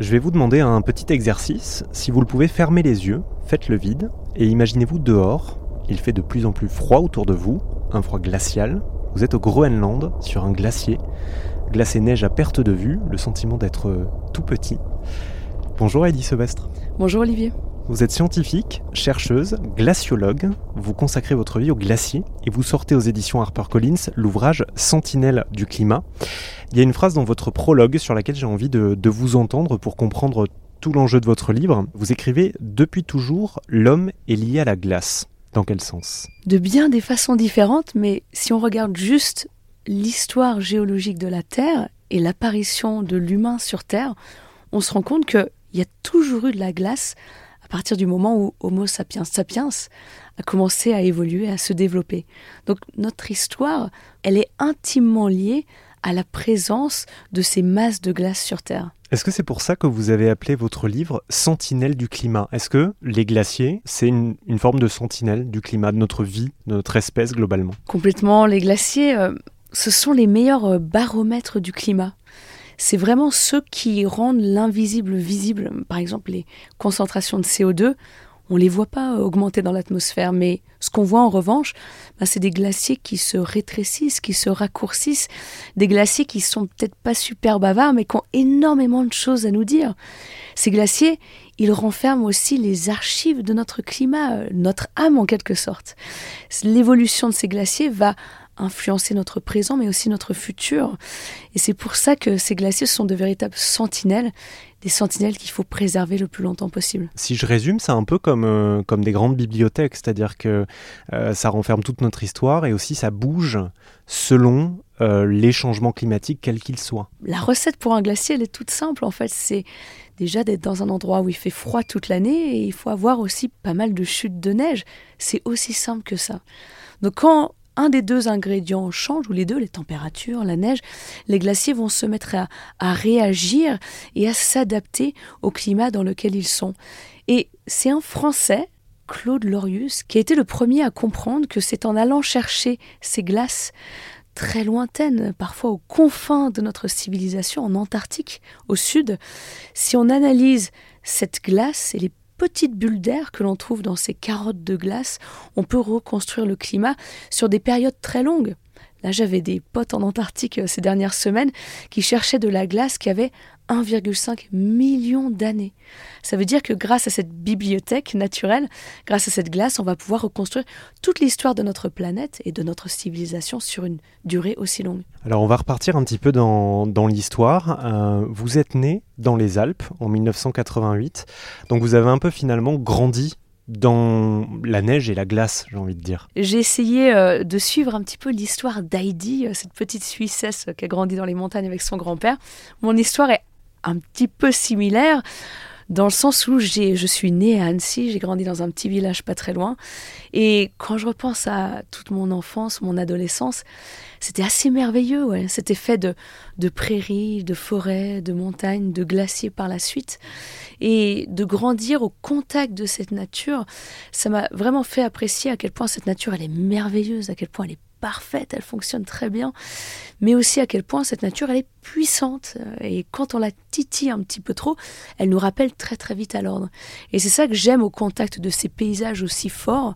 Je vais vous demander un petit exercice. Si vous le pouvez, fermez les yeux, faites le vide et imaginez-vous dehors. Il fait de plus en plus froid autour de vous, un froid glacial. Vous êtes au Groenland, sur un glacier. Glacé neige à perte de vue, le sentiment d'être tout petit. Bonjour Heidi Sebestre. Bonjour Olivier. Vous êtes scientifique, chercheuse, glaciologue, vous consacrez votre vie au glacier et vous sortez aux éditions HarperCollins l'ouvrage Sentinelle du climat. Il y a une phrase dans votre prologue sur laquelle j'ai envie de, de vous entendre pour comprendre tout l'enjeu de votre livre. Vous écrivez Depuis toujours, l'homme est lié à la glace. Dans quel sens? De bien des façons différentes, mais si on regarde juste l'histoire géologique de la Terre et l'apparition de l'humain sur Terre, on se rend compte qu'il y a toujours eu de la glace partir du moment où Homo sapiens sapiens a commencé à évoluer, à se développer. Donc notre histoire, elle est intimement liée à la présence de ces masses de glace sur Terre. Est-ce que c'est pour ça que vous avez appelé votre livre Sentinelle du climat Est-ce que les glaciers, c'est une, une, forme de sentinelle du climat, de notre vie, de notre espèce globalement? Complètement. Les glaciers, euh, ce sont les meilleurs euh, baromètres du climat c'est vraiment ceux qui rendent l'invisible visible. Par exemple, les concentrations de CO2, on ne les voit pas augmenter dans l'atmosphère, mais ce qu'on voit en revanche, bah, c'est des glaciers qui se rétrécissent, qui se raccourcissent, des glaciers qui sont peut-être pas super bavards, mais qui ont énormément de choses à nous dire. Ces glaciers, ils renferment aussi les archives de notre climat, euh, notre âme en quelque sorte. L'évolution de ces glaciers va influencer notre présent, mais aussi notre futur. Et c'est pour ça que ces glaciers sont de véritables sentinelles, des sentinelles qu'il faut préserver le plus longtemps possible. Si je résume, c'est un peu comme, euh, comme des grandes bibliothèques, c'est-à-dire que euh, ça renferme toute notre histoire et aussi ça bouge selon euh, les changements climatiques, quels qu'ils soient. La recette pour un glacier, elle est toute simple en fait. C'est déjà d'être dans un endroit où il fait froid toute l'année et il faut avoir aussi pas mal de chutes de neige. C'est aussi simple que ça. Donc quand un des deux ingrédients change, ou les deux, les températures, la neige, les glaciers vont se mettre à, réagir et à s'adapter au climat dans lequel ils sont. Et c'est un Français, Claude Lorius, qui a été le premier à comprendre que c'est en allant chercher ces glaces très lointaines, parfois aux confins de notre civilisation, en Antarctique, au sud, si on analyse cette glace et les petites bulles d'air que l'on trouve dans ces carottes de glace, on peut reconstruire le climat sur des périodes très longues. Là, j'avais des potes en Antarctique euh, ces dernières semaines qui cherchaient de la glace qui avait 1,5 million d'années. Ça veut dire que grâce à cette bibliothèque naturelle, grâce à cette glace, on va pouvoir reconstruire toute l'histoire de notre planète et de notre civilisation sur une durée aussi longue. Alors on va repartir un petit peu dans, dans l'histoire. Euh, vous êtes né dans les Alpes en 1988, donc vous avez un peu finalement grandi dans la neige et la glace, j'ai envie de dire. J'ai essayé euh, de suivre un petit peu l'histoire d'Heidi, euh, cette petite Suissesse qui a grandi dans les montagnes avec son grand-père. Mon histoire est un petit peu similaire dans le sens où je suis née à Annecy, j'ai grandi dans un petit village pas très loin. Et quand je repense à toute mon enfance, mon adolescence, c'était assez merveilleux. Ouais. C'était fait de, de prairies, de forêts, de montagnes, de glaciers par la suite. Et de grandir au contact de cette nature, ça m'a vraiment fait apprécier à quel point cette nature, elle est merveilleuse, à quel point elle est parfaite, elle fonctionne très bien, mais aussi à quel point cette nature, elle est puissante. Et quand on la titille un petit peu trop, elle nous rappelle très très vite à l'ordre. Et c'est ça que j'aime au contact de ces paysages aussi forts,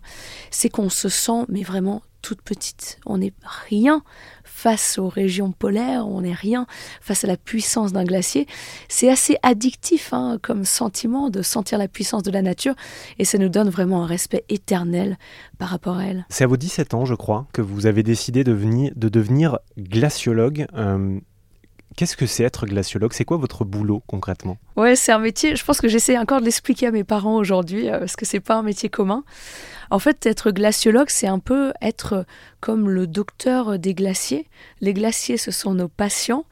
c'est qu'on se sent mais vraiment toute petite. On n'est rien face aux régions polaires, on n'est rien face à la puissance d'un glacier. C'est assez addictif hein, comme sentiment de sentir la puissance de la nature et ça nous donne vraiment un respect éternel par rapport à elle. C'est à vos 17 ans, je crois, que vous avez décidé de, venir, de devenir glaciologue. Euh, Qu'est-ce que c'est être glaciologue? C'est quoi votre boulot concrètement? Ouais, c'est un métier. Je pense que j'essaie encore de l'expliquer à mes parents aujourd'hui euh, parce que c'est pas un métier commun. En fait, être glaciologue, c'est un peu être comme le docteur des glaciers. Les glaciers, ce sont nos patients,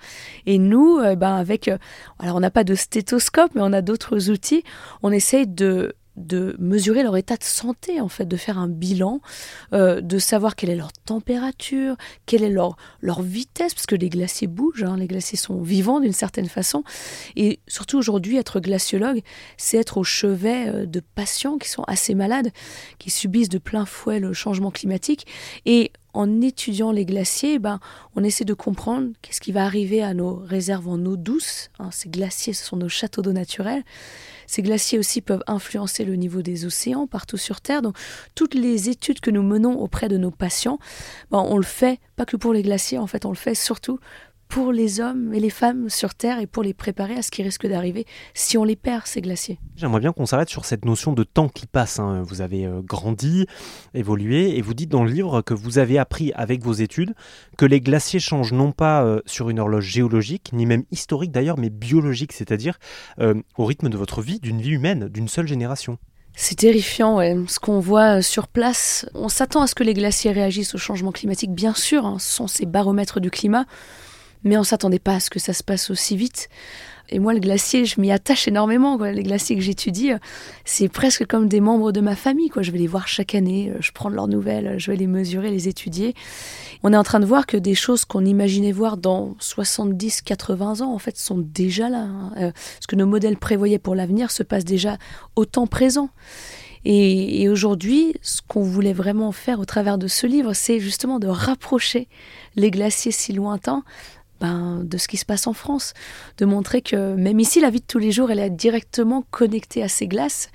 et nous, euh, ben avec, euh, alors on n'a pas de stéthoscope, mais on a d'autres outils. On essaye de de mesurer leur état de santé, en fait, de faire un bilan, euh, de savoir quelle est leur température, quelle est leur, leur vitesse, parce que les glaciers bougent, hein, les glaciers sont vivants d'une certaine façon. Et surtout aujourd'hui, être glaciologue, c'est être au chevet euh, de patients qui sont assez malades, qui subissent de plein fouet le changement climatique. Et en étudiant les glaciers, ben, on essaie de comprendre qu'est-ce qui va arriver à nos réserves en eau douce. Hein. ces glaciers, ce sont nos châteaux d'eau naturels. Ces glaciers aussi peuvent influencer le niveau des océans partout sur Terre. Donc, toutes les études que nous menons auprès de nos patients, ben, on le fait pas que pour les glaciers, en fait, on le fait surtout pour les hommes et les femmes sur Terre et pour les préparer à ce qui risque d'arriver si on les perd, ces glaciers. J'aimerais bien qu'on s'arrête sur cette notion de temps qui passe. Hein. Vous avez euh, grandi, évolué, et vous dites dans le livre que vous avez appris avec vos études que les glaciers changent non pas euh, sur une horloge géologique, ni même historique d'ailleurs, mais biologique, c'est-à-dire euh, au rythme de votre vie, d'une vie humaine, d'une seule génération. C'est terrifiant, ce qu'on voit sur place. On s'attend à ce que les glaciers réagissent au changement climatique, bien sûr, hein. ce sont ces baromètres du climat mais on s'attendait pas à ce que ça se passe aussi vite. Et moi, le glacier, je m'y attache énormément. Les glaciers que j'étudie, c'est presque comme des membres de ma famille. Je vais les voir chaque année, je prends leurs nouvelles, je vais les mesurer, les étudier. On est en train de voir que des choses qu'on imaginait voir dans 70, 80 ans, en fait, sont déjà là. Hein. Euh, ce que nos modèles prévoyaient pour l'avenir se passe déjà au temps présent. et aujourd'hui, ce qu'on voulait vraiment faire au travers de ce livre, c'est justement de rapprocher les glaciers si lointains ben, de ce qui se passe en France, de montrer que même ici, la vie de tous les jours, elle est directement connectée à ces glaces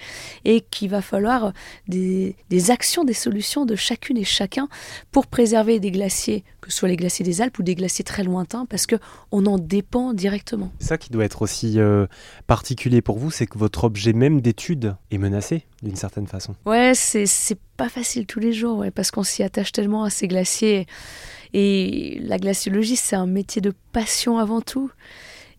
et qu'il va falloir des, actions, des solutions de chacune et chacun pour préserver des glaciers, que ce soit les glaciers des Alpes ou des glaciers très lointains, parce que on en dépend directement. Ça qui doit être aussi euh, particulier pour vous, c'est que votre objet même d'étude est menacé d'une certaine façon. Ouais, c'est pas facile tous les jours, ouais, parce qu'on s'y attache tellement à ces glaciers. Et la glaciologie, c'est un métier de passion avant tout.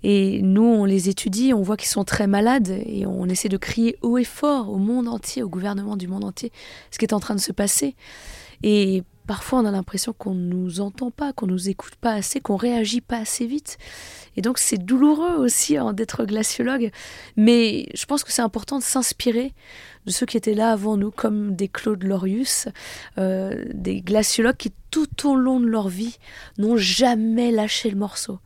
Et nous, on les étudie, on voit qu'ils sont très malades et on essaie de crier haut et fort au monde entier, au gouvernement du monde entier, ce qui est en train de se passer. Et parfois, on a l'impression qu'on ne nous entend pas, qu'on ne nous écoute pas assez, qu'on réagit pas assez vite. Et donc, c'est douloureux aussi hein, d'être glaciologue. Mais je pense que c'est important de s'inspirer de ceux qui étaient là avant nous, comme des Claude Lorius, euh, des glaciologues qui tout au long de leur vie n'ont jamais lâché le morceau,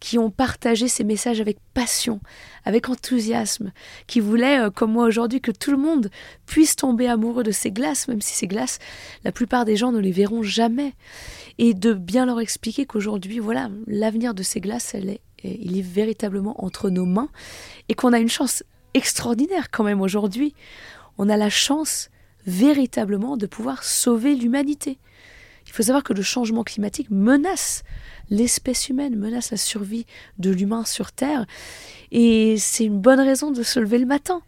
qui ont partagé ces messages avec passion, avec enthousiasme, qui voulaient, euh, comme moi aujourd'hui, que tout le monde puisse tomber amoureux de ces glaces, même si ces glaces, la plupart des gens ne les verront jamais, et de bien leur expliquer qu'aujourd'hui, voilà, l'avenir de ces glaces, elle est, il est véritablement entre nos mains, et qu'on a une chance extraordinaire quand même aujourd'hui on a la chance véritablement de pouvoir sauver l'humanité. Il faut savoir que le changement climatique menace l'espèce humaine, menace la survie de l'humain sur Terre. Et c'est une bonne raison de se lever le matin,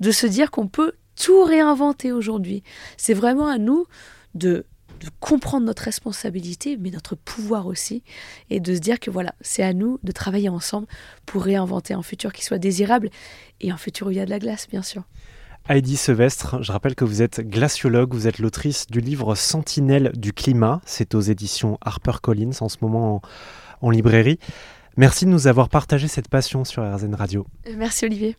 de se dire qu'on peut tout réinventer aujourd'hui. C'est vraiment à nous de, de, comprendre notre responsabilité, mais notre pouvoir aussi, et de se dire que voilà, c'est à nous de travailler ensemble pour réinventer un futur qui soit désirable et un futur où il y a de la glace, bien sûr. Heidi Sevestre, je rappelle que vous êtes glaciologue, vous êtes l'autrice du livre Sentinelle du climat, c'est aux éditions HarperCollins en ce moment en, en librairie. Merci de nous avoir partagé cette passion sur RZN Radio. Merci Olivier.